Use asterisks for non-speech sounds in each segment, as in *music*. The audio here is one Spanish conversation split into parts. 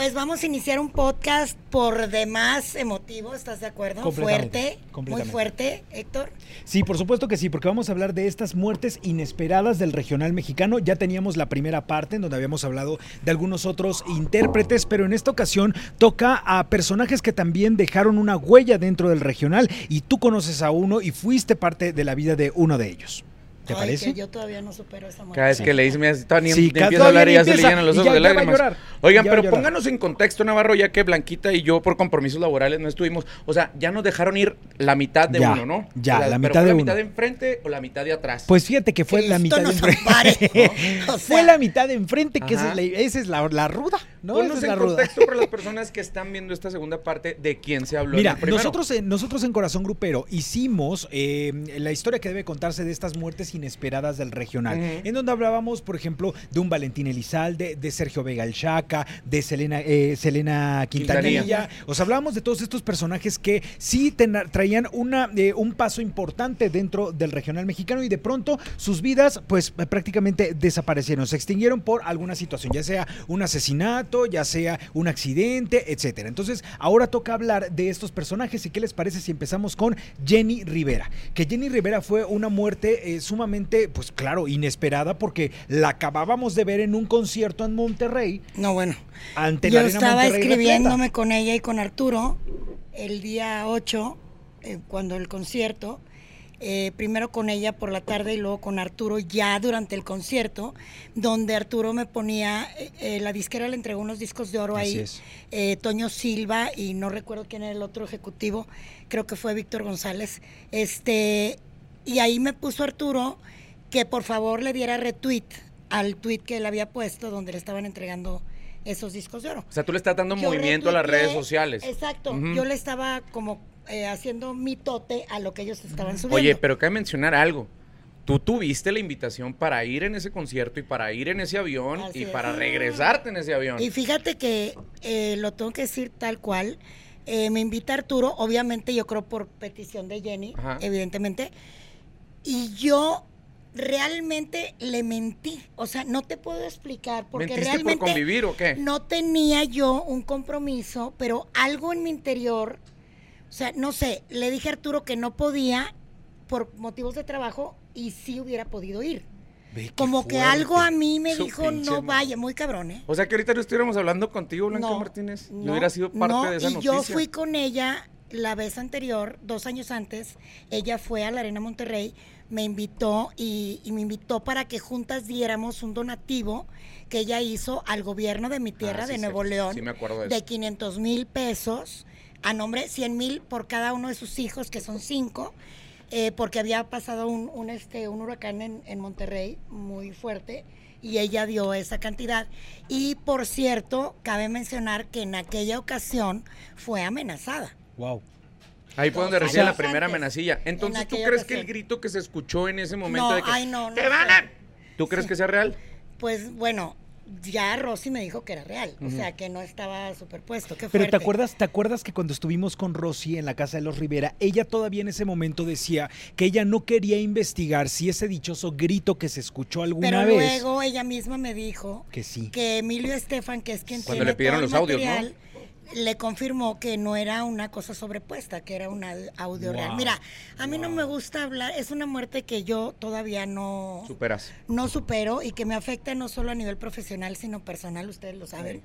Pues vamos a iniciar un podcast por demás emotivo, ¿estás de acuerdo? Completamente, Fuerte, muy fuerte, Héctor. Sí, por supuesto que sí, porque vamos a hablar de estas muertes inesperadas del regional mexicano. Ya teníamos la primera parte en donde habíamos hablado de algunos otros intérpretes, pero en esta ocasión toca a personajes que también dejaron una huella dentro del regional y tú conoces a uno y fuiste parte de la vida de uno de ellos. ¿Te Ay, parece? que yo todavía no supero esa muerte. Cada vez que le dice, mira, todavía Sí, empieza a hablar y ya se le llenan los ojos ya- de lágrimas. llorar, Oigan, pero pónganos en contexto, Navarro, ya que Blanquita y yo por compromisos laborales no estuvimos. O sea, ya nos dejaron ir la mitad de Ya, uno, ¿no? ya, O sea, la pero mitad ¿fue de la uno. mitad de enfrente o la mitad de atrás? Pues fíjate que fue la mitad de enfrente. ampare, ¿no? *laughs* O fue la mitad de enfrente, que esa es, la, esa es la, la ruda, ¿no? Esa Ponnos es en la ruda. contexto para las *laughs* personas que están viendo esta segunda parte de quién se habló en Mira, nosotros en, nosotros en Corazón Grupero hicimos eh, la historia que debe contarse de estas muertes inesperadas del regional, en donde hablábamos, por ejemplo, de un Valentín Elizalde, de Sergio Vega El Chaca, de Selena, eh, Selena Quintanilla. Quintanilla. O sea, hablábamos de todos estos personajes que sí traían una, eh, un paso importante dentro del regional mexicano y de pronto sus vidas pues prácticamente desaparecieron, se extinguieron por alguna situación, ya sea un asesinato, ya sea un accidente, etcétera. Entonces, ahora toca hablar de estos personajes y qué les parece si empezamos con Jenny Rivera, que Jenny Rivera fue una muerte eh, sumamente, pues claro, inesperada porque la acabábamos de ver en un concierto en Monterrey No, bueno. ante Yo la Arena estaba Monterrey escribiéndome repleta. con ella y con Arturo el día 8, eh, cuando el concierto. eh, primero con ella por la tarde y luego con Arturo ya durante el concierto, donde Arturo me ponía, eh, la disquera le entregó unos discos de oro Así ahí, es. eh, Toño Silva y no recuerdo quién era el otro ejecutivo, creo que fue Víctor González, este, y ahí me puso Arturo que por favor le diera retweet al tweet que él había puesto donde le estaban entregando esos discos de oro. O sea, tú le estás dando Yo movimiento a las redes sociales. Exacto, yo le estaba como eh, haciendo mitote a lo que ellos estaban subiendo. Oye, pero cabe mencionar algo. Tú tuviste la invitación para ir en ese concierto y para ir en ese avión Así y es. para regresarte en ese avión. Y fíjate que eh, lo tengo que decir tal cual. eh, me invita Arturo, obviamente yo creo por petición de Jenny, Ajá. evidentemente. Y yo realmente le mentí. O sea, no te puedo explicar porque ¿Mentiste realmente por convivir o qué? no tenía yo un compromiso, pero algo en mi interior, o sea, no sé, le dije a Arturo que no podía por motivos de trabajo y sí hubiera podido ir. Ve Como que algo a mí me Su dijo, no vaya, muy cabrón, ¿eh? O sea que ahorita no estuviéramos hablando contigo, Blanca No, Martínez. Yo no, hubiera sido parte no, de esa y noticia. yo fui con ella la vez anterior, dos años antes, ella fue a la Arena Monterrey, me invitó y, y me invitó para que juntas diéramos un donativo que ella hizo al gobierno de mi tierra, Ah, sí, de sí, Nuevo León, Sí, me acuerdo de de eso. 500 mil pesos, a nombre 100 mil por cada uno de sus hijos, que son cinco, eh, porque había pasado un, un, este, un huracán en, en Monterrey muy fuerte y ella dio esa cantidad. Y por cierto, cabe mencionar que en aquella ocasión fue amenazada. Wow. Ahí fue donde Dos recibe la primera antes, amenacilla. Entonces, en ¿tú crees que el grito que se escuchó en ese momento No, de que ay, no, no ¡Te van a-" ¿Tú crees que sea real? Pues bueno, ya Rosy me dijo que era real, o sea, que no estaba superpuesto. Qué Pero ¿te acuerdas, ¿te acuerdas que cuando estuvimos con Rosy en la casa de los Rivera, ella todavía en ese momento decía que ella no quería investigar si ese dichoso grito que se escuchó alguna Pero vez luego ella misma me dijo que sí. que Emilio Estefan, que es quien Cuando tiene le pidieron todo el los audios, ¿no? Le confirmó que no era una cosa sobrepuesta, que era un au- audio real. Wow, Mira, a mí no me gusta hablar, es una muerte que yo todavía no, Superas. no supero y que me afecta no solo a nivel profesional, sino personal, ustedes lo saben.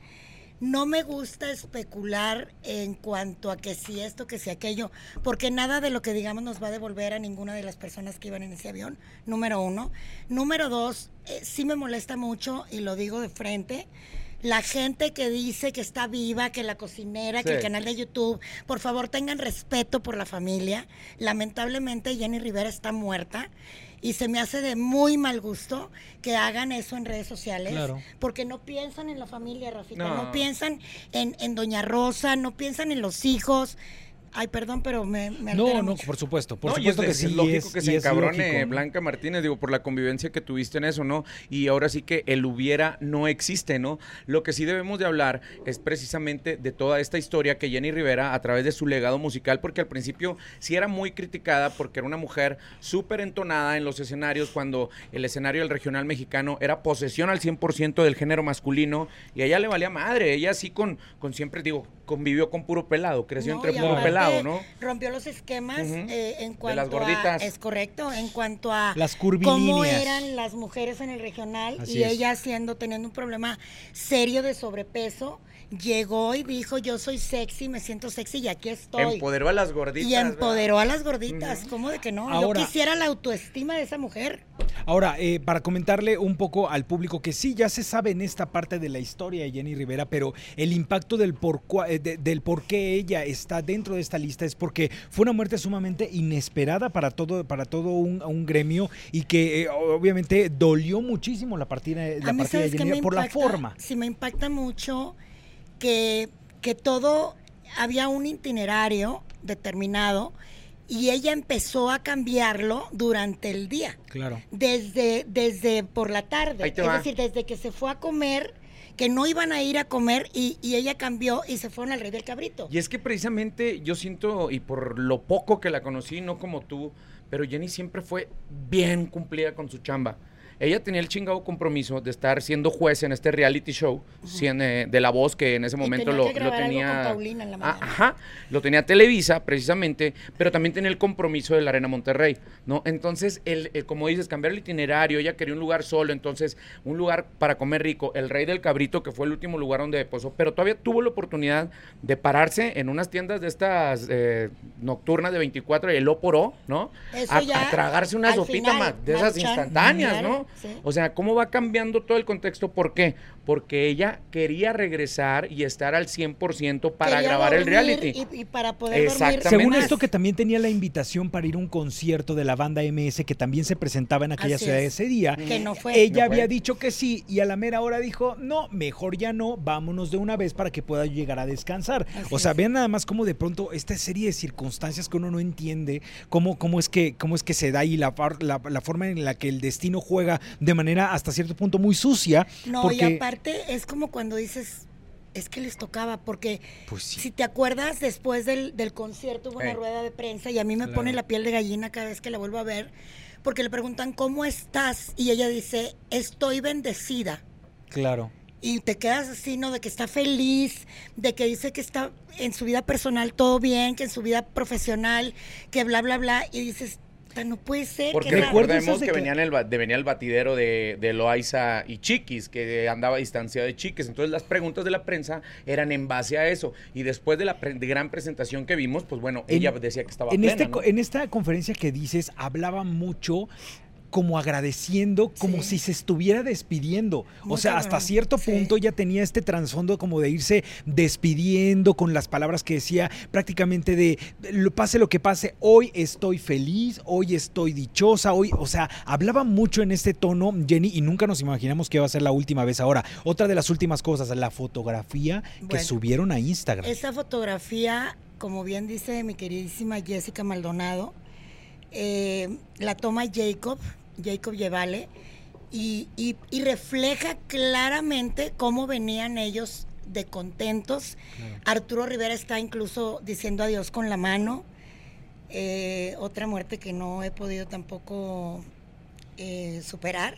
No me gusta especular en cuanto a que si esto, que si aquello, porque nada de lo que digamos nos va a devolver a ninguna de las personas que iban en ese avión, número uno. Número dos, eh, sí me molesta mucho, y lo digo de frente, la gente que dice que está viva, que la cocinera, que el canal de YouTube, por favor tengan respeto por la familia. Lamentablemente Jenny Rivera está muerta y se me hace de muy mal gusto que hagan eso en redes sociales Claro. porque no piensan en la familia, Rafita, no, No. piensan en, en Doña Rosa, no piensan en los hijos. Ay, perdón, pero me, me No, no, mucho. por supuesto, por No, y es, supuesto que es sí. lógico es- que se encabrone lógico. Blanca Martínez, digo, por la convivencia que tuviste en eso, ¿no? Y ahora sí que el hubiera no existe, ¿no? Lo que sí debemos de hablar es precisamente de toda esta historia que Jenny Rivera, a través de su legado musical, porque al principio sí era muy criticada porque era una mujer súper entonada en los escenarios, cuando el escenario del regional mexicano era posesión al 100% del género masculino, y a ella le valía madre, ella sí con, con siempre, digo, convivió con puro pelado, creció No, entre puro aparte, ¿no? Rompió los esquemas Ujú. eh, en cuanto las gorditas. a. Es correcto, en cuanto a. Las Cómo eran las mujeres en el regional Así y es. ella siendo, teniendo un problema serio de sobrepeso, llegó y dijo: Yo soy sexy, me siento sexy y aquí estoy. Empoderó a las gorditas. y ¿verdad? empoderó a las gorditas. ¿Cómo de que no? Ahora- Yo quisiera la autoestima de esa mujer. Ahora, eh, para comentarle un poco al público que sí, ya se sabe en esta parte de la historia de Jenny Rivera, pero el impacto del por, cua- eh, de- del por qué ella está dentro de esta lista es porque fue una muerte sumamente inesperada para todo, para todo un, un gremio y que eh, obviamente dolió muchísimo la partida, la partida de ¿sabes qué Jenny Rivera por la forma. Sí, me impacta mucho que, que todo había un itinerario determinado y ella empezó a cambiarlo durante el día. Claro. Desde, desde por la tarde. Ahí te es va. decir, desde que se fue a comer, que no iban a ir a comer y, y ella cambió y se fueron al Rey del Cabrito. Y es que precisamente yo siento, y por lo poco que la conocí, no como tú, pero Jenny siempre fue bien cumplida con su chamba. Ella tenía el chingado compromiso de estar siendo juez en este reality show eh, de La Voz, que en ese momento tenía lo, que lo grabar algo tenía... con Paulina en la Ah, ajá, lo tenía Televisa, precisamente, pero también tenía el compromiso de la Arena Monterrey, ¿no? Entonces, el, el- como dices, cambiar el itinerario, ella quería un lugar solo, entonces, un lugar para comer rico, el Rey del Cabrito, que fue el último lugar donde posó, pero todavía tuvo la oportunidad de pararse en unas tiendas de estas eh, nocturnas de 24 y el Oporó, ¿no? Eso A, ya a tragarse una sopita final, de esas instantáneas, claro, ¿no? sí. O sea, ¿cómo va cambiando todo el contexto? ¿Por qué? Porque ella quería regresar y estar al 100% para Quería grabar el reality. Y, y para poder dormir. Exactamente. Según esto que también tenía la invitación para ir a un concierto de la banda MS que también se presentaba en aquella Así ciudad es. ese día. Que no fue. Ella No fue. había dicho que sí y a la mera hora dijo, no, mejor ya no, vámonos de una vez para que pueda llegar a descansar. Así o sea, es. vean nada más cómo de pronto esta serie de circunstancias que uno no entiende, cómo, cómo, es, que, cómo es que se da y la, la, la forma en la que el destino juega de manera hasta cierto punto muy sucia. No, porque, y aparte es como cuando dices, es que les tocaba, porque Pues sí. si te acuerdas, después del, del concierto hubo una Ey. rueda de prensa y a mí me Claro. pone la piel de gallina cada vez que la vuelvo a ver, porque le preguntan, ¿cómo estás? Y ella dice, estoy bendecida. Claro. Y te quedas así, ¿no? De que está feliz, de que dice que está en su vida personal todo bien, que en su vida profesional, que bla, bla, bla. Y dices, "Ta, no puede ser. Porque qué raro". Recuerdo recordemos que el, de- venía el batidero de, de Loaiza y Chiquis, que andaba distanciado de Chiquis. Entonces las preguntas de la prensa eran en base a eso. Y después de la pre- de gran presentación que vimos, pues bueno, En- ella decía que estaba en, plena, este, en esta conferencia que dices, hablaba mucho como agradeciendo, como Sí. si se estuviera despidiendo. Muy o sea, hasta cierto sí. punto ya tenía este trasfondo como de irse despidiendo con las palabras que decía prácticamente de, lo- pase lo que pase, hoy estoy feliz, hoy estoy dichosa, hoy, o sea, hablaba mucho en este tono Jenny y nunca nos imaginamos que iba a ser la última vez ahora. Otra de las últimas cosas, la fotografía que subieron a Instagram. Esa fotografía, como bien dice mi queridísima Jessica Maldonado, eh, la toma Jacob, Jacob Llevale, y, y- y refleja claramente cómo venían ellos de contentos. Arturo Rivera está incluso diciendo adiós con la mano. Eh, otra muerte que no he podido tampoco eh, superar.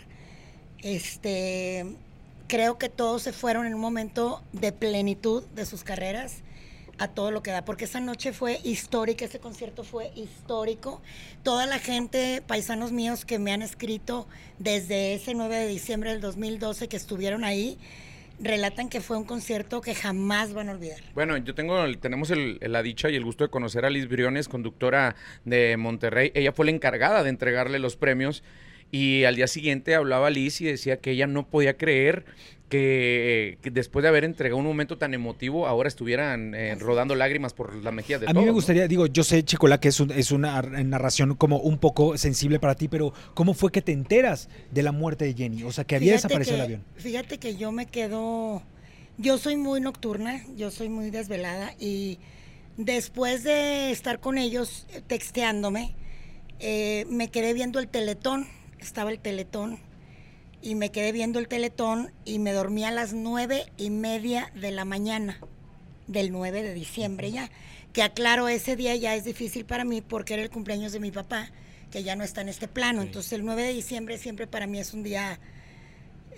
Este, creo que todos se fueron en un momento de plenitud de sus carreras a todo lo que da, porque esa noche fue histórica, ese concierto fue histórico. Toda la gente, paisanos míos que me han escrito desde ese 9 de diciembre del 2012 que estuvieron ahí, relatan que fue un concierto que jamás van a olvidar. Bueno, yo tengo, tenemos la dicha y el gusto de conocer a Liz Briones, conductora de Monterrey. Ella fue la encargada de entregarle los premios y al día siguiente hablaba Liz y decía que ella no podía creer que, que después de haber entregado un momento tan emotivo, ahora estuvieran eh, rodando lágrimas por las mejillas de A mí me ¿no? gustaría, digo, yo sé, Chicola, que es, un- es una narración como un poco sensible para ti, pero ¿cómo fue que te enteras de la muerte de Jenny? O sea, que había Fíjate desaparecido el avión. Fíjate que yo me quedo, yo soy muy nocturna, yo soy muy desvelada y Después de estar con ellos eh, texteándome, eh, me quedé viendo el teletón, estaba el teletón, y me quedé viendo el teletón y me dormí a las nueve y media de la mañana del 9 de diciembre ya. Que aclaro, ese día ya es difícil para mí porque era el cumpleaños de mi papá, que ya no está en este plano. Entonces el 9 de diciembre siempre para mí es un día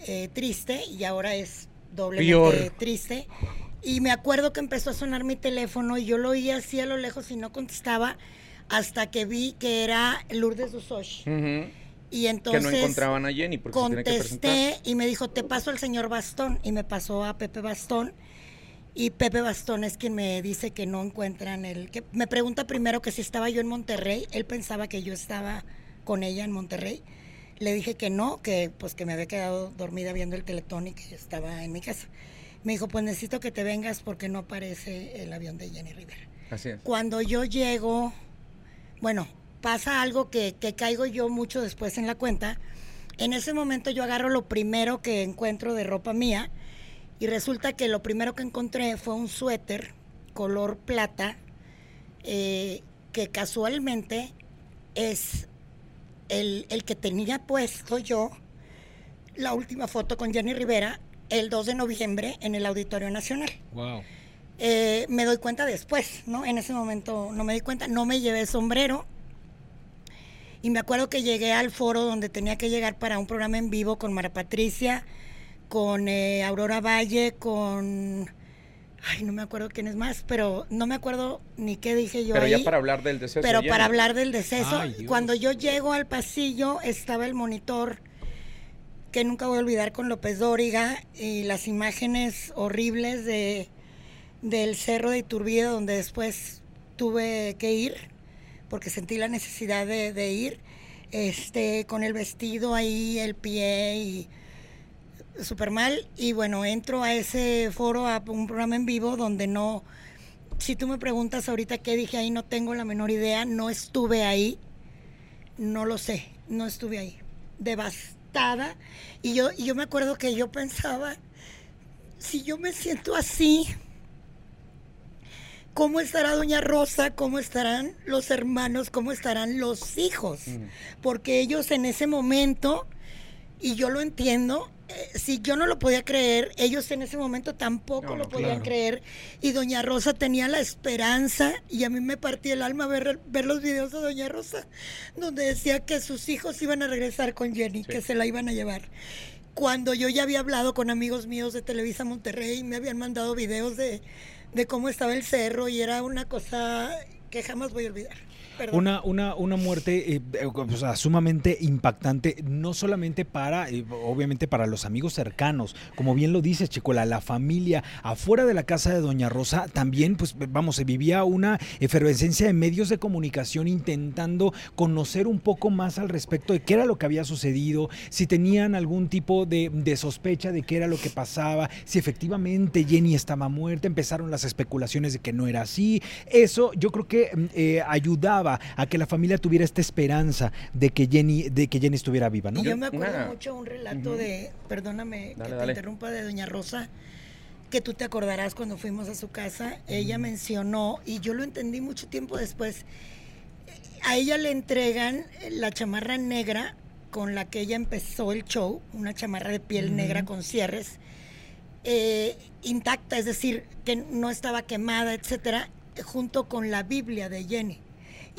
eh, triste y ahora es doblemente triste. Y me acuerdo que empezó a sonar mi teléfono y yo lo oía así a lo lejos y no contestaba hasta que vi que era Lourdes Dusosh. Y entonces que no encontraban a Jenny porque contesté y me dijo, te paso al señor Bastón. Y me pasó a Pepe Bastón. Y Pepe Bastón es quien me dice que no encuentran el... que Me pregunta primero que si estaba yo en Monterrey. Él pensaba que yo estaba con ella en Monterrey. Le dije que no, que pues que me había quedado dormida viendo el teletón y que estaba en mi casa. Me dijo, pues necesito que te vengas porque no aparece el avión de Jenny Rivera. Así es. Cuando yo llego, bueno, pasa algo que, que caigo yo mucho después en la cuenta. En ese momento yo agarro lo primero que encuentro de ropa mía y resulta que lo primero que encontré fue un suéter color plata eh, que casualmente es el, el, que tenía puesto yo la última foto con Jenny Rivera el 2 de noviembre en el Auditorio Nacional. Wow. Eh, me doy cuenta después, ¿no? En ese momento no me di cuenta, no me llevé sombrero. Y me acuerdo que llegué al foro donde tenía que llegar para un programa en vivo con Mara Patricia, con eh, Aurora Valle, con... Ay, no me acuerdo quién es más, pero no me acuerdo ni qué dije yo. Pero ahí, ya para hablar del deceso. Pero ya para hablar del deceso, Ay, cuando yo llego al pasillo estaba el monitor que nunca voy a olvidar con López Dóriga y las imágenes horribles de del cerro de Iturbide donde después tuve que ir porque sentí la necesidad de, ir este con el vestido ahí el pie y súper mal. Y bueno entro a ese foro a un programa en vivo donde no si tú me preguntas ahorita qué dije ahí no tengo la menor idea no estuve ahí no lo sé no estuve ahí. Devastada. Y yo y yo me acuerdo que yo pensaba si yo me siento así ¿Cómo estará Doña Rosa? ¿Cómo estarán los hermanos? ¿Cómo estarán los hijos? Mm. Porque ellos en ese momento, y yo lo entiendo, eh, si yo no lo podía creer, ellos en ese momento tampoco No, lo podían claro. creer. Y Doña Rosa tenía la esperanza, y a mí me partía el alma ver, ver los videos de Doña Rosa, donde decía que sus hijos iban a regresar con Jenny, que se la iban a llevar. Cuando yo ya había hablado con amigos míos de Televisa Monterrey, me habían mandado videos de, de cómo estaba el cerro y era una cosa que jamás voy a olvidar. Una, una, una muerte eh, eh, sumamente impactante, no solamente para, eh, obviamente para los amigos cercanos, como bien lo dices, Chicola, la familia afuera de la casa de Doña Rosa también, pues vamos, se vivía una efervescencia de medios de comunicación intentando conocer un poco más al respecto de qué era lo que había sucedido, si tenían algún tipo de, de sospecha de qué era lo que pasaba, si efectivamente Jenny estaba muerta, empezaron las especulaciones de que no era así. Eso yo creo que mm, eh, ayudaba a que la familia tuviera esta esperanza de que Jenny, de que Jenny estuviera viva, ¿no? Y yo me acuerdo Una- mucho un relato de, perdóname Dale, que te dale. interrumpa, de Doña Rosa, que tú te acordarás cuando fuimos a su casa. Ella mencionó, y yo lo entendí mucho tiempo después, a ella le entregan la chamarra negra con la que ella empezó el show, una chamarra de piel negra con cierres, eh, intacta, es decir, que no estaba quemada, etcétera, junto con la Biblia de Jenny.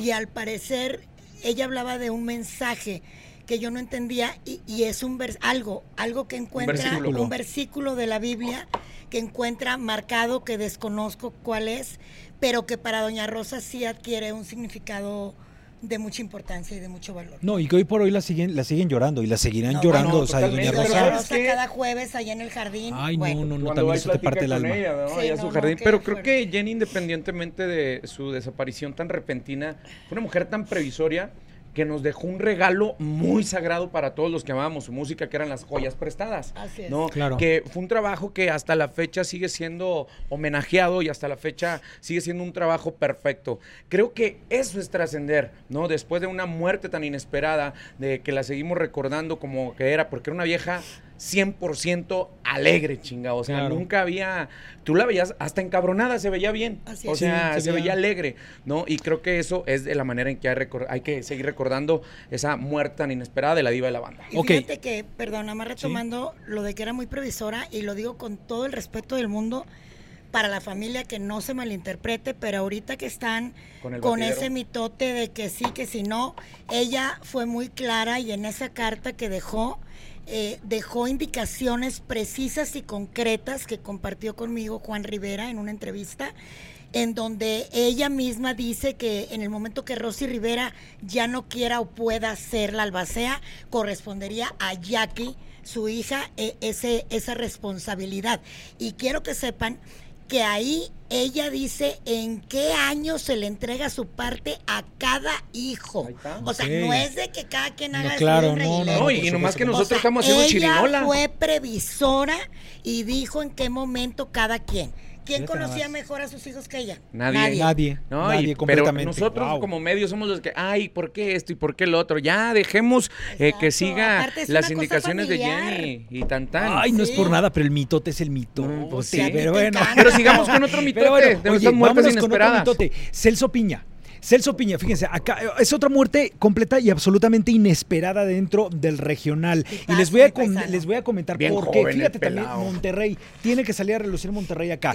Y al parecer ella hablaba de un mensaje que yo no entendía y, y es un vers algo, algo que encuentra versículo. un versículo de la Biblia que encuentra marcado que desconozco cuál es, pero que para Doña Rosa sí adquiere un significado de mucha importancia y de mucho valor. No, y que hoy por hoy la siguen, la siguen llorando y la seguirán No, llorando, o sea, Doña Rosa. cada jueves allá en el jardín. Ay, bueno, no, no, no, también eso te parte el alma. ella, ¿no? Sí, Allá a no, su no, jardín. qué Pero creo fuerte. que Jenny, independientemente de su desaparición tan repentina, fue una mujer tan previsoria que nos dejó un regalo muy sagrado para todos los que amábamos su música, que eran las joyas prestadas. Así es. ¿no? Claro. Que fue un trabajo que hasta la fecha sigue siendo homenajeado y hasta la fecha sigue siendo un trabajo perfecto. Creo que eso es trascender, ¿no? Después de una muerte tan inesperada, de que la seguimos recordando como que era, porque era una vieja 100% alegre, chinga. O sea, Claro. nunca había. Tú la veías hasta encabronada, se veía bien. Así o sea, Sí, se, se veía- alegre, ¿no? Y creo que eso es de la manera en que hay, que seguir recordando esa muerte tan inesperada de la diva de la banda. Y fíjate que, perdón, nada más retomando lo de que era muy previsora, y lo digo con todo el respeto del mundo para la familia, que no se malinterprete, pero ahorita que están Con con, ese mitote de que sí, que si no, ella fue muy clara y en esa carta que dejó, eh, dejó indicaciones precisas y concretas que compartió conmigo Juan Rivera en una entrevista en donde ella misma dice que en el momento que Rosy Rivera ya no quiera o pueda ser la albacea, correspondería a Jackie, su hija, e- ese, esa responsabilidad. Y quiero que sepan que ahí ella dice en qué año se le entrega su parte a cada hijo. O sea, no es de que cada quien No, haga su claro, no, y no, No, y nomás que O nosotros sea, estamos haciendo ella chirinola. fue previsora y dijo en qué momento cada quien. ¿Quién conocía mejor a sus hijos que ella? Nadie. Nadie, No, nadie y- pero completamente. nosotros Wow. como medios somos los que, ay, ¿por qué esto y por qué lo otro? Ya dejemos eh, que siga las indicaciones de. Jenny y tan tan. Ay, no es por nada, pero el mitote es el mitote. Mm, pues sí, pero bueno. Pero sigamos con otro mitote *laughs* Pero bueno, de oye, muertes con otro mitote. Celso Piña. Celso Piña, fíjense, acá es otra muerte completa y absolutamente inesperada dentro del regional. Y les voy a, les voy a comentar Bien por qué. Fíjate también. Monterrey. Tiene que salir a relucir Monterrey acá.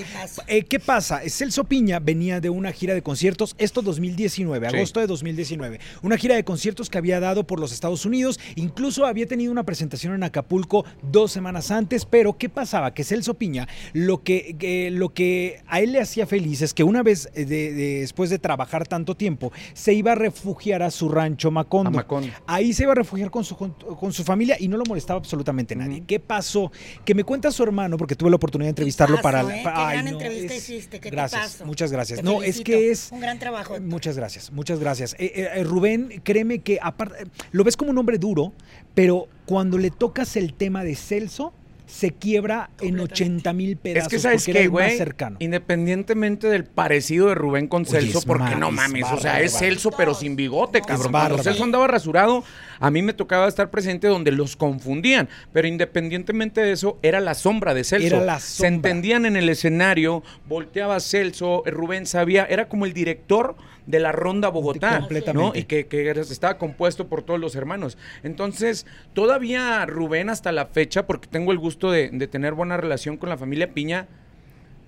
Eh, ¿Qué pasa? Celso Piña venía de una gira de conciertos, esto 2019, Sí. agosto de 2019. Una gira de conciertos que había dado por los Estados Unidos. Incluso había tenido una presentación en Acapulco dos semanas antes. Pero, ¿qué pasaba? Que Celso Piña, lo que, lo que a él le hacía feliz es que una vez, eh, de- de- después de trabajar tanto tiempo, se iba a refugiar a su rancho Macondo. A Macondo. Ahí se iba a refugiar con su, con, con su familia y no lo molestaba absolutamente nadie. ¿Qué pasó? Que me cuenta su hermano, porque tuve la oportunidad de entrevistarlo para... ¿eh? para- Qué ay, gran no, entrevista es- hiciste, qué Gracias, muchas gracias. Te No, es que es... Un gran trabajo. Muchas gracias, muchas gracias. Eh, eh, Rubén, créeme que aparte, lo ves como un hombre duro, pero cuando le tocas el tema de Celso, se quiebra en Completamente. 80 mil pedazos. Es que sabes que, güey, cercano. independientemente del parecido de Rubén con Oye, Celso, porque no es mames, o sea, es Celso pero sin bigote, cabrón. Cuando Celso andaba rasurado, a mí me tocaba estar presente donde los confundían, pero independientemente de eso, era la sombra de Celso. Era la Se sombra. entendían en el escenario, volteaba Celso, Rubén sabía, era como el director de la ronda Bogotá, Completamente. ¿no? Y que, estaba compuesto por todos los hermanos. Entonces, todavía Rubén hasta la fecha, porque tengo el gusto de, de tener buena relación con la familia Piña,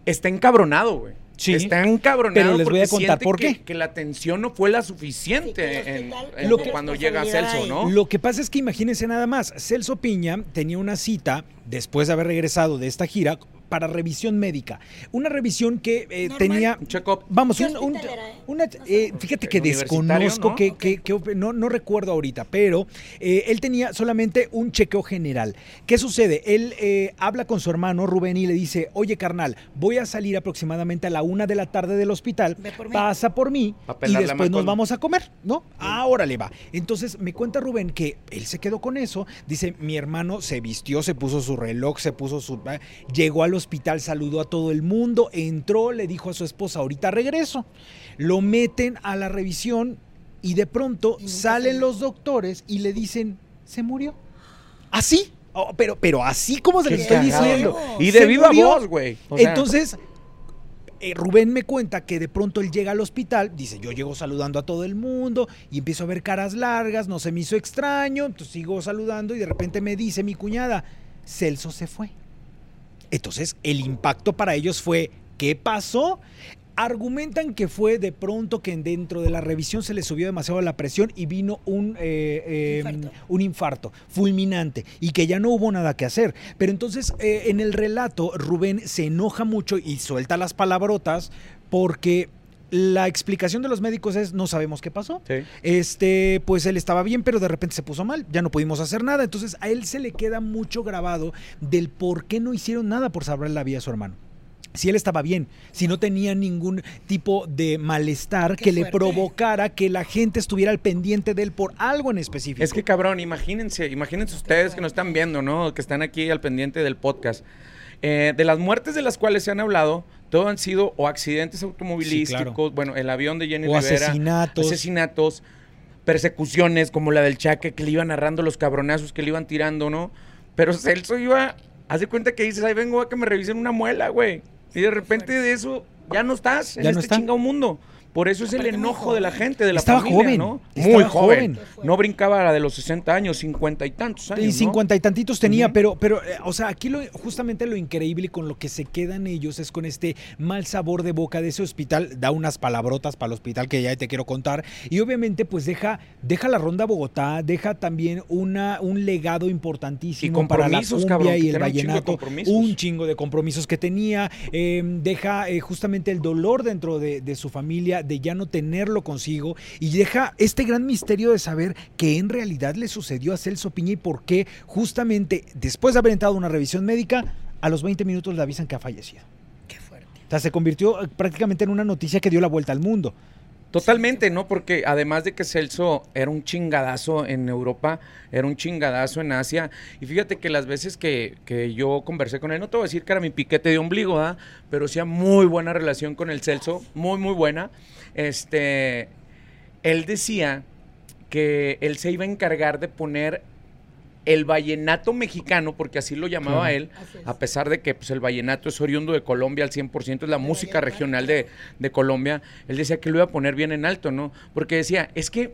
está encabronado, güey. Sí, está encabronado. pero les voy a porque contar por qué. Que la atención no fue la suficiente en- Lo que- cuando llega Celso, ahí. ¿no? Lo que pasa es que imagínense nada más, Celso Piña tenía una cita después de haber regresado de esta gira para revisión médica. Una revisión que eh, tenía... Un check-up. Vamos, una- eh, fíjate que desconozco ¿no? que, que- no, no recuerdo ahorita, pero eh, él tenía solamente un chequeo general. ¿Qué sucede? Él eh, habla con su hermano Rubén y le dice, oye carnal, voy a salir aproximadamente a la una de la tarde del hospital, por pasa por mí y después nos vamos a comer, ¿no? Ahora le va. Entonces me cuenta Rubén que él se quedó con eso, dice, mi hermano se vistió, se puso su reloj, se puso su... Llegó al hospital, saludó a todo el mundo, entró, le dijo a su esposa, ahorita regreso. Lo meten a la revisión y de pronto Y salen los doctores y le dicen, se murió. Así, Oh, pero, pero así como se le estoy diciendo. Y de viva murió. voz, güey. O sea, Entonces, eh, Rubén me cuenta que de pronto él llega al hospital, dice, yo llego saludando a todo el mundo y empiezo a ver caras largas, no se me hizo extraño, entonces sigo saludando y de repente me dice mi cuñada, Celso se fue. Entonces, el impacto para ellos fue, ¿qué pasó? Argumentan que fue de pronto que dentro de la revisión se le subió demasiado la presión y vino un, eh, eh, Infarto. un infarto fulminante y que ya no hubo nada que hacer. Pero entonces eh, en el relato Rubén se enoja mucho y suelta las palabrotas porque la explicación de los médicos es no sabemos qué pasó. Sí. Este, pues él estaba bien, pero de repente se puso mal, ya no pudimos hacer nada. Entonces a él se le queda mucho grabado del por qué no hicieron nada por salvar la vida a su hermano. Si él estaba bien, si no tenía ningún tipo de malestar Qué que le provocara que la gente estuviera al pendiente de él por algo en específico. Es que cabrón, imagínense, imagínense ustedes que nos están viendo, ¿no? Que están aquí al pendiente del podcast. Eh, de las muertes de las cuales se han hablado, todo han sido o accidentes automovilísticos, Sí, claro. bueno, el avión de Jenny O Rivera, asesinatos. asesinatos, persecuciones como la del Chaque que le iban narrando los cabronazos que le iban tirando, ¿no? Pero Celso iba, hace cuenta que dices, ahí vengo a que me revisen una muela, güey. Y de repente de eso ya no estás en Ya no este está. chingado mundo. Por eso es el enojo de la gente, de la Estaba familia, joven, ¿no? estaba Muy joven. joven. No brincaba la de los 60 años, 50 y tantos años, Y ¿no? cincuenta y tantitos tenía, pero, pero, eh, o sea, aquí lo, justamente lo increíble con lo que se quedan ellos es con este mal sabor de boca de ese hospital. Da unas palabrotas para el hospital que ya te quiero contar. Y obviamente, pues deja, deja la ronda Bogotá, deja también una, un legado importantísimo Y para la cumbia cabrón, y el tiene un chingo de vallenato. compromisos. Un chingo de compromisos que tenía. eh, deja eh, justamente el dolor dentro de, de su familia, de ya no tenerlo consigo. Y deja este gran misterio de saber qué en realidad le sucedió a Celso Piña y por qué justamente después de haber entrado una revisión médica, a los 20 minutos le avisan que ha fallecido. Qué fuerte. O sea, se convirtió eh, prácticamente en una noticia que dio la vuelta al mundo. Totalmente, ¿no? Porque además de que Celso era un chingadazo en Europa, era un chingadazo en Asia. Y fíjate que las veces que, que yo conversé con él, no te voy a decir que era mi piquete de ombligo, ¿ah? Pero sí, muy buena relación con el Celso, muy, muy buena. Este, él decía que él se iba a encargar de poner el vallenato mexicano, porque así lo llamaba Claro. él, a pesar de que pues, el vallenato es oriundo de Colombia al 100%, es la música vallenato, regional de, de Colombia, él decía que lo iba a poner bien en alto, ¿no? Porque decía, es que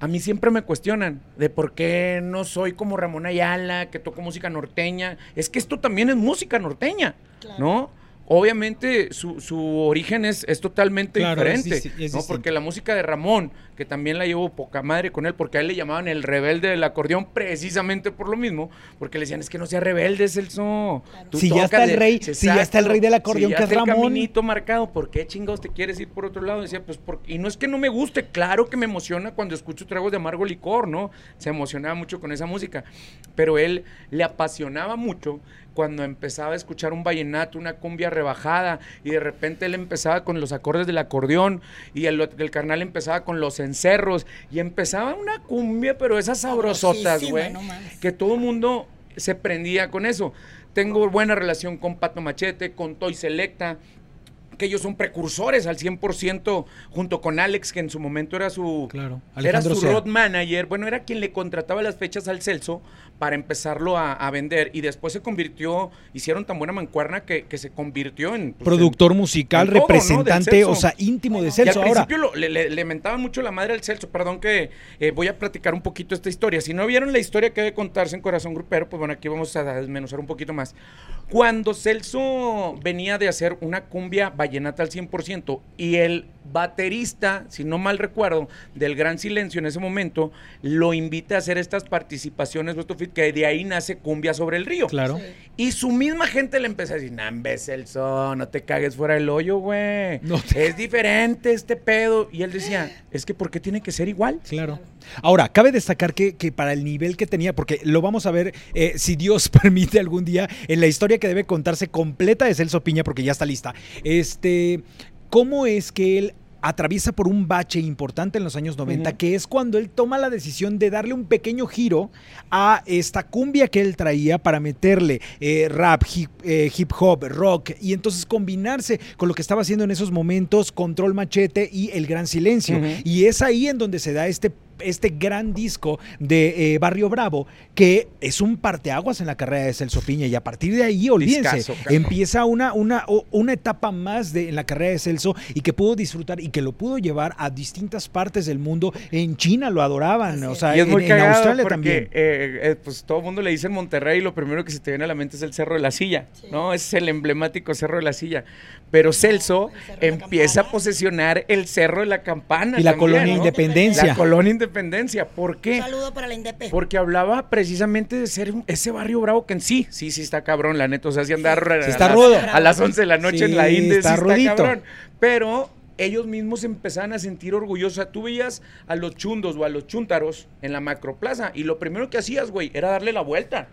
a mí siempre me cuestionan de por qué no soy como Ramón Ayala, que toco música norteña. Es que esto también es música norteña, Claro. ¿no? Obviamente su, su origen es, es totalmente Claro, diferente, es ¿no? Porque la música de Ramón, que también la llevo poca madre con él, porque a él le llamaban el rebelde del acordeón precisamente por lo mismo, porque le decían, es que no sea rebelde, Celso. Claro. Tú Si ya está el tócale". rey, si ya está el rey del acordeón, Si ya que es está el Ramón. caminito marcado, ¿por qué chingados te quieres ir por otro lado? Decía, pues, por- y no es que no me guste, claro que me emociona cuando escucho tragos de amargo licor, ¿no? Se emocionaba mucho con esa música, pero él le apasionaba mucho cuando empezaba a escuchar un vallenato, una cumbia rebajada, y de repente él empezaba con los acordes del acordeón, y el, el carnal empezaba con los encerros, y empezaba una cumbia, pero esas sabrosotas, güey, no que todo el mundo se prendía con eso. Tengo buena relación con Pato Machete, con Toy Selecta, que ellos son precursores al 100% junto con Alex, que en su momento era su, Claro, era su road manager. Bueno, era quien le contrataba las fechas al Celso para empezarlo a, a vender. Y después se convirtió, hicieron tan buena mancuerna que, que se convirtió en... pues, Productor musical, representante, Celso. o sea, íntimo de y al Celso. Ahora, principio lo- le, le- le mentaban mucho la madre al Celso. Perdón que eh, voy a platicar un poquito esta historia. Si no vieron la historia que debe contarse en Corazón Grupero, pues bueno, aquí vamos a desmenuzar un poquito más. Cuando Celso venía de hacer una cumbia vallenata al 100% y el baterista, si no mal recuerdo, del Gran Silencio en ese momento, lo invita a hacer estas participaciones, que de ahí nace Cumbia sobre el Río. claro. Sí. Y su misma gente le empezó a decir, Nambe, Celso, no te cagues fuera del hoyo, güey. No te- Es diferente este pedo. Y él decía, es que ¿por qué tiene que ser igual? Claro. Ahora, cabe destacar que, que para el nivel que tenía, porque lo vamos a ver, eh, si Dios *laughs* permite algún día, en la historia que debe contarse completa de Celso Piña, porque ya está lista, este, ¿cómo es que él atraviesa por un bache importante en los años 90, Ujú. que es cuando él toma la decisión de darle un pequeño giro a esta cumbia que él traía para meterle eh, rap, hip, eh, hip hop, rock, y entonces combinarse con lo que estaba haciendo en esos momentos, Control Machete y El Gran Silencio. Y es ahí en donde se da este este gran disco de eh, Barrio Bravo, que es un parteaguas en la carrera de Celso Piña. Y a partir de ahí, olvídense, empieza una, una, una etapa más de, en la carrera de Celso y que pudo disfrutar y que lo pudo llevar a distintas partes del mundo. En China lo adoraban, o sea, y es en, muy en Australia porque también. eh, eh, pues todo el mundo le dice en Monterrey y lo primero que se te viene a la mente es el Cerro de la Silla, Sí. ¿no? Es el emblemático Cerro de la Silla. Pero Celso empieza a posesionar el Cerro de la Campana Y la también, colonia ¿no? Independencia. La colonia Independencia. ¿Por Un qué? saludo para la INDEP. Porque hablaba precisamente de ser un- ese barrio bravo que en sí, sí, sí está cabrón, la neta. O sea, si andar a, Sí está las- rudo. a las 11 de la noche en la Sí, Inde, está está cabrón. Pero ellos mismos empezaban a sentir orgullosos. O sea, tú veías a los chundos o a los chuntaros en la macroplaza y lo primero que hacías, güey, era darle la vuelta.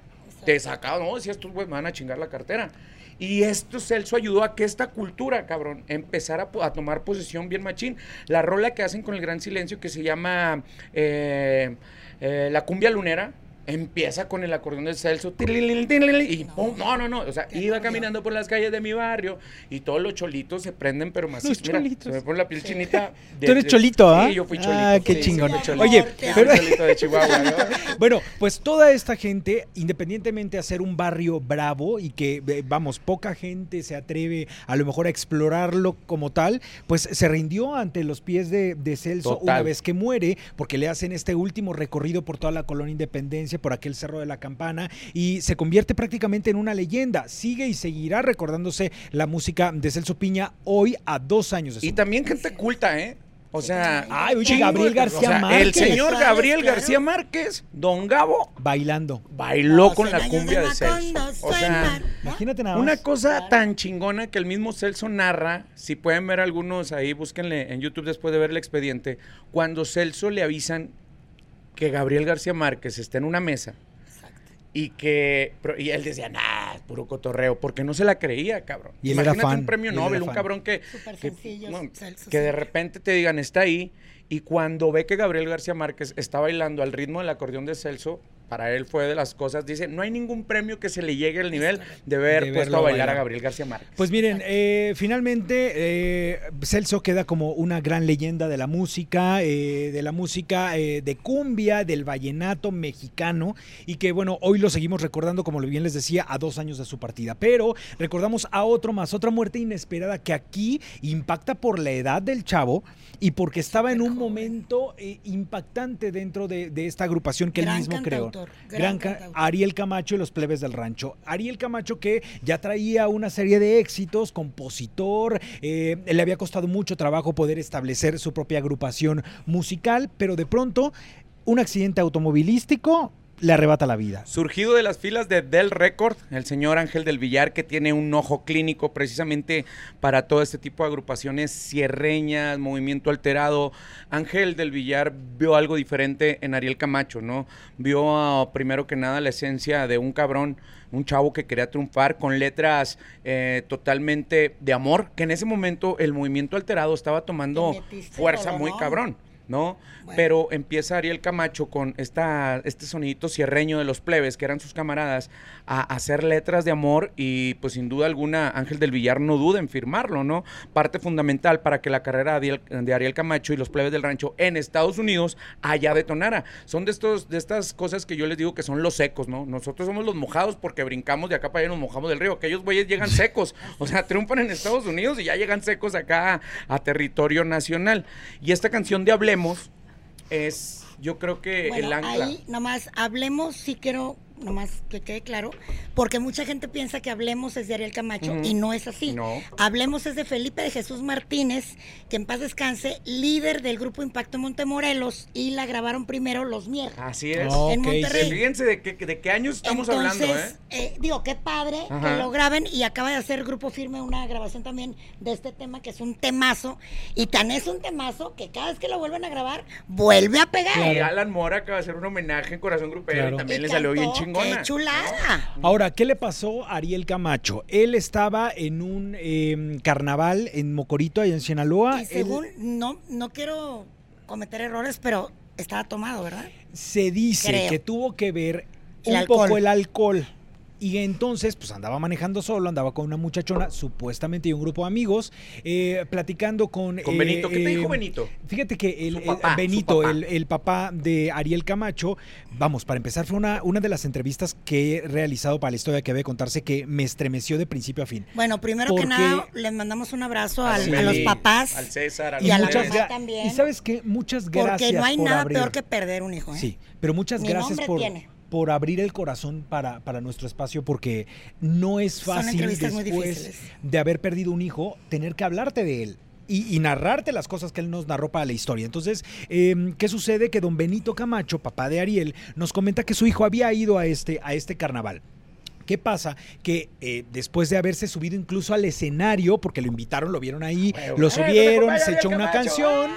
Te sacaba, no, decías tú, güey, me van a chingar la cartera. Y esto Celso ayudó a que esta cultura, cabrón, empezara a, a tomar posesión bien machín. La rola que hacen con el gran silencio que se llama eh, eh, La cumbia lunera, empieza con el acordeón del Celso, y pum, no, no, no, o sea, iba caminando por las calles de mi barrio y todos los cholitos se prenden, pero más Los cholitos. se me pone la piel chinita. *laughs* Tú eres cholito, ¿ah? Sí, yo fui cholito. Ah, qué sí, chingón. sí. Oye, pero- cholito de Chihuahua, ¿no? *laughs* Bueno, pues toda esta gente, independientemente de ser un barrio bravo y que, eh, vamos, poca gente se atreve a lo mejor a explorarlo como tal, pues se rindió ante los pies de, de Celso Total. una vez que muere, porque le hacen este último recorrido por toda la colonia Independencia, por aquel cerro de la campana, y se convierte prácticamente en una leyenda. Sigue y seguirá recordándose la música de Celso Piña hoy a dos años de su Y también gente culta, ¿eh? O sea, Ay, oye, chingo Gabriel García o sea, El Márquez. señor. Gabriel. García Márquez, Don Gabo, bailando. bailó con la cumbia de Celso. Imagínate nada más. Una cosa tan chingona que el mismo Celso narra, si pueden ver algunos ahí, búsquenle en YouTube después de ver el expediente, cuando Celso le avisan que Gabriel García Márquez está en una mesa y que y él decía, nah, puro cotorreo, porque no se la creía, cabrón. Y él era Imagínate fan, un premio Nobel, un cabrón que, Súper que, sencillo, no, Celso, que de repente te digan, está ahí, y cuando ve que Gabriel García Márquez está bailando al ritmo del acordeón de Celso, para él fue de las cosas, dice, no hay ningún premio que se le llegue al nivel de haber De puesto a bailar bailar. a Gabriel García Márquez. Pues miren, eh, finalmente eh, Celso queda como una gran leyenda de la música, eh, de la música eh, de cumbia, del vallenato mexicano, y que bueno, hoy lo seguimos recordando, como bien les decía, a dos años de su partida. Pero recordamos a otro más, otra muerte inesperada que aquí impacta por la edad del chavo y porque estaba en un momento eh, impactante dentro de, de esta agrupación que él mismo creó. Gran Gran ca- cantautor. Ariel Camacho y los plebes del rancho. Ariel Camacho que ya traía una serie de éxitos, compositor, eh, le había costado mucho trabajo poder establecer su propia agrupación musical, pero de pronto un accidente automovilístico le arrebata la vida. Surgido de las filas de Del Record, el señor Ángel del Villar, que tiene un ojo clínico precisamente para todo este tipo de agrupaciones cierreñas, movimiento alterado. Ángel del Villar vio algo diferente en Ariel Camacho, ¿no? Vio ah, primero que nada la esencia de un cabrón, un chavo que quería triunfar con letras eh, totalmente de amor, que en ese momento el movimiento alterado estaba tomando fuerza muy cabrón. ¿No? Bueno. Pero empieza Ariel Camacho con esta, este sonidito cierreño de los plebes, que eran sus camaradas, a hacer letras de amor y pues sin duda alguna Ángel del Villar no duda en firmarlo, ¿no? Parte fundamental para que la carrera de Ariel, Camacho y los plebes del rancho en Estados Unidos allá detonara. Son de, estos, de estas cosas que yo les digo que son los secos, ¿no? Nosotros somos los mojados porque brincamos de acá para allá y nos mojamos del río. Aquellos güeyes llegan *laughs* secos, o sea, triunfan en Estados Unidos y ya llegan secos acá a, a territorio nacional. Y esta canción de Hablemos es, yo creo que Bueno, el ancla. ahí nomás hablemos, sí quiero nomás que quede claro, porque mucha gente piensa que Hablemos es de Ariel Camacho y no es así. No. Hablemos es de Felipe de Jesús Martínez, que en paz descanse, líder del grupo Impacto Montemorelos y la grabaron primero Los Mier. Así es. Oh, en Monterrey. Fíjense de qué, de qué años estamos hablando, ¿eh? Eh, digo, qué padre Ajá. que lo graben y acaba de hacer Grupo Firme una grabación también de este tema que es un temazo y tan es un temazo que cada vez que lo vuelven a grabar vuelve a pegar. Y Alan Mora acaba de hacer un homenaje en Corazón Grupero Claro. y también Y le salió bien cantó, chingona. ¡Qué chulada! Ahora, ¿qué le pasó a Ariel Camacho? Él estaba en un eh, carnaval en Mocorito, allá en Sinaloa. Y Él- según, no, no quiero cometer errores, pero estaba tomado, ¿verdad? se dice Creo. que tuvo que ver un poco el alcohol. Y entonces, pues andaba manejando solo, andaba con una muchachona, supuestamente y un grupo de amigos, eh, platicando con... Con eh, Benito. ¿Qué te eh, dijo Benito? Fíjate que el, papá, Benito, papá. El, el papá de Ariel Camacho, vamos, para empezar, fue una, una de las entrevistas que he realizado para la historia que debe contarse que me estremeció de principio a fin. Bueno, primero Porque- que nada, les mandamos un abrazo al- a los papás. Al César, a Y a la mamá también. Y sabes qué, muchas gracias porque no hay por nada abrir. peor que perder un hijo, ¿eh? Sí, pero muchas gracias por, tiene. Por abrir el corazón para, para nuestro espacio, porque no es fácil después de haber perdido un hijo, tener que hablarte de él. Y, y narrarte las cosas que él nos narró para la historia. Entonces, eh, ¿qué sucede? Que don Benito Camacho, papá de Ariel, nos comenta que su hijo había ido a este, a este carnaval. ¿Qué pasa? Que eh, después de haberse subido incluso al escenario, porque lo invitaron, lo vieron ahí, Huevo. lo ¡Eh, subieron, Ariel se echó una Camacho! canción,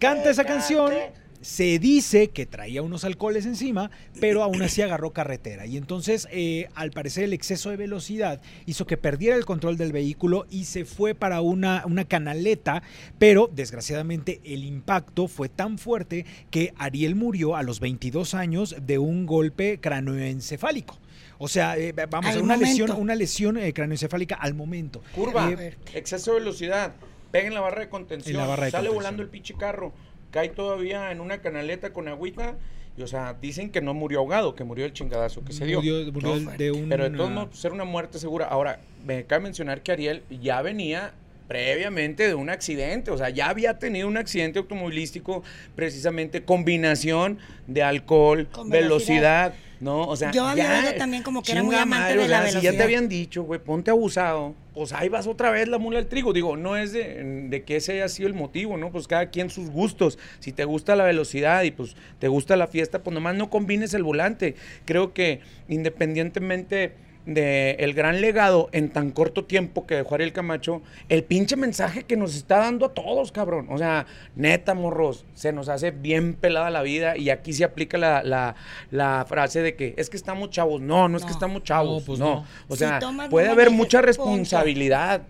canta esa canción Se dice que traía unos alcoholes encima, pero aún así agarró carretera. Y entonces, eh, al parecer, el exceso de velocidad hizo que perdiera el control del vehículo y se fue para una, una canaleta, pero desgraciadamente el impacto fue tan fuerte que Ariel murió a los 22 años de un golpe cráneoencefálico. O sea, eh, vamos Al a una momento. lesión, una lesión eh, cráneoencefálica al momento. Curva, Eh, exceso de velocidad, pega en la barra de contención, la barra de sale contención. volando el pinche carro, cae todavía en una canaleta con agüita. Y, o sea, dicen que no murió ahogado, que murió el chingadazo que se dio. murió- murió ¿no? de un Pero de todos modos, pues, era una muerte segura. Ahora, me cabe mencionar que Ariel ya venía previamente de un accidente, o sea, ya había tenido un accidente automovilístico, precisamente combinación de alcohol, Con velocidad, ¿no? O sea, Yo había ya, también como que era muy amante madre, de o la sea, Si ya te velocidad. habían dicho, güey, ponte abusado, pues ahí vas otra vez la mula del trigo. Digo, no es de, de que ese haya sido el motivo, ¿no? Pues cada quien sus gustos. Si te gusta la velocidad y pues te gusta la fiesta, pues nomás no combines el volante. Creo que independientemente de el gran legado en tan corto tiempo que dejó Ariel Camacho, el pinche mensaje que nos está dando a todos, cabrón. O sea, neta, morros, se nos hace bien pelada la vida y aquí se aplica la, la- la frase de que es que estamos chavos. No, no es que estamos chavos, No, pues no. no. O sea, puede haber mucha punto. responsabilidad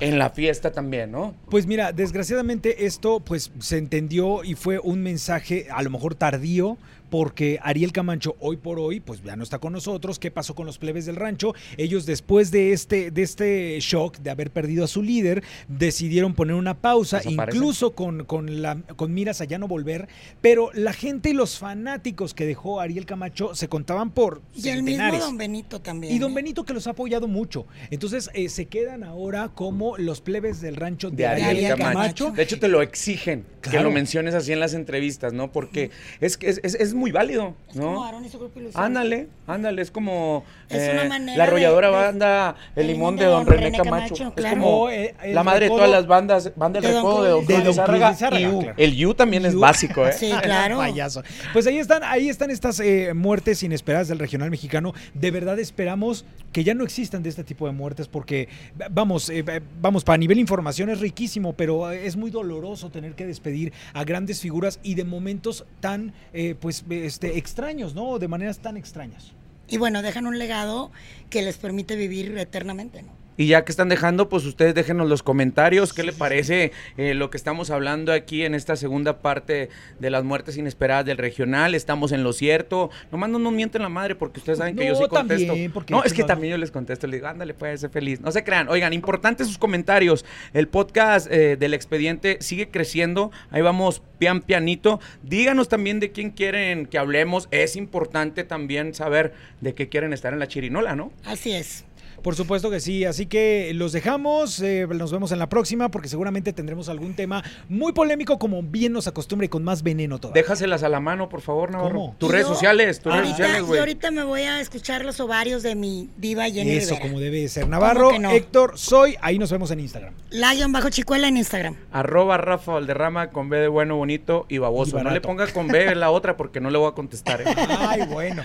en la fiesta también, ¿no? Pues mira, desgraciadamente esto pues se entendió y fue un mensaje a lo mejor tardío porque Ariel Camacho hoy por hoy pues ya no está con nosotros. ¿Qué pasó con los plebes del rancho? Ellos después de este de este shock de haber perdido a su líder decidieron poner una pausa, incluso con, con la con miras a ya no volver, pero la gente y los fanáticos que dejó Ariel Camacho se contaban por Y el mismo. Don Benito también. Y don ¿eh? Benito que los ha apoyado mucho. Entonces eh, se quedan ahora como los plebes del rancho de, de Ariel, Camacho. Camacho. De hecho, te lo exigen que lo menciones así en las entrevistas, ¿no? Porque es que es, es- es muy válido, Es ¿no? como Aaron y su grupo Ilusión. Ándale, ándale, es como Es eh, una manera la arrolladora de- de- banda El Limón de Don René Camacho. Es claro. como eh, el la madre de todas las bandas, banda del recodo de Don De y U. claro. El U también es básico, ¿eh? Sí, *laughs* claro. Payaso. Pues ahí están, ahí están estas eh, muertes inesperadas del regional mexicano. De verdad esperamos que ya no existan de este tipo de muertes porque, vamos, eh, vamos, para nivel información es riquísimo, pero eh, es muy doloroso tener que despedir a grandes figuras y de momentos tan, eh, pues, este, extraños, ¿no? De maneras tan extrañas. Y bueno, dejan un legado que les permite vivir eternamente, ¿no? Y ya que están dejando, pues ustedes déjenos los comentarios, qué le parece eh, lo que estamos hablando aquí en esta segunda parte de las muertes inesperadas del regional. Estamos en lo cierto. Nomás no nos mienten la madre porque ustedes saben que yo sí contesto. también, porque no, es que no- también yo les contesto, les digo, ándale, puede ser feliz. No se crean. Oigan, importantes sus comentarios. El podcast eh, del expediente sigue creciendo. Ahí vamos pian pianito. Díganos también de quién quieren que hablemos. Es importante también saber de qué quieren estar en la chirinola, ¿no? Así es. Por supuesto que sí, así que los dejamos, eh, nos vemos en la próxima porque seguramente tendremos algún tema muy polémico como bien nos acostumbra y con más veneno todavía. Déjaselas a la mano, por favor, Navarro. ¿Cómo? Tus redes sociales, tus redes ahorita, sociales, y güey. ahorita me voy a escuchar los ovarios de mi diva Jenny Eso Rivera. como debe de ser. Navarro, no? Héctor, soy, ahí nos vemos en Instagram. La bajo chicuela en Instagram. Arroba Rafa Valderrama con B de bueno, bonito y baboso. Y no le ponga con B en la otra porque no le voy a contestar. ¿eh? *laughs* Ay, bueno.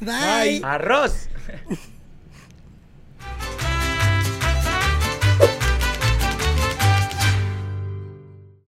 Bye. Arroz.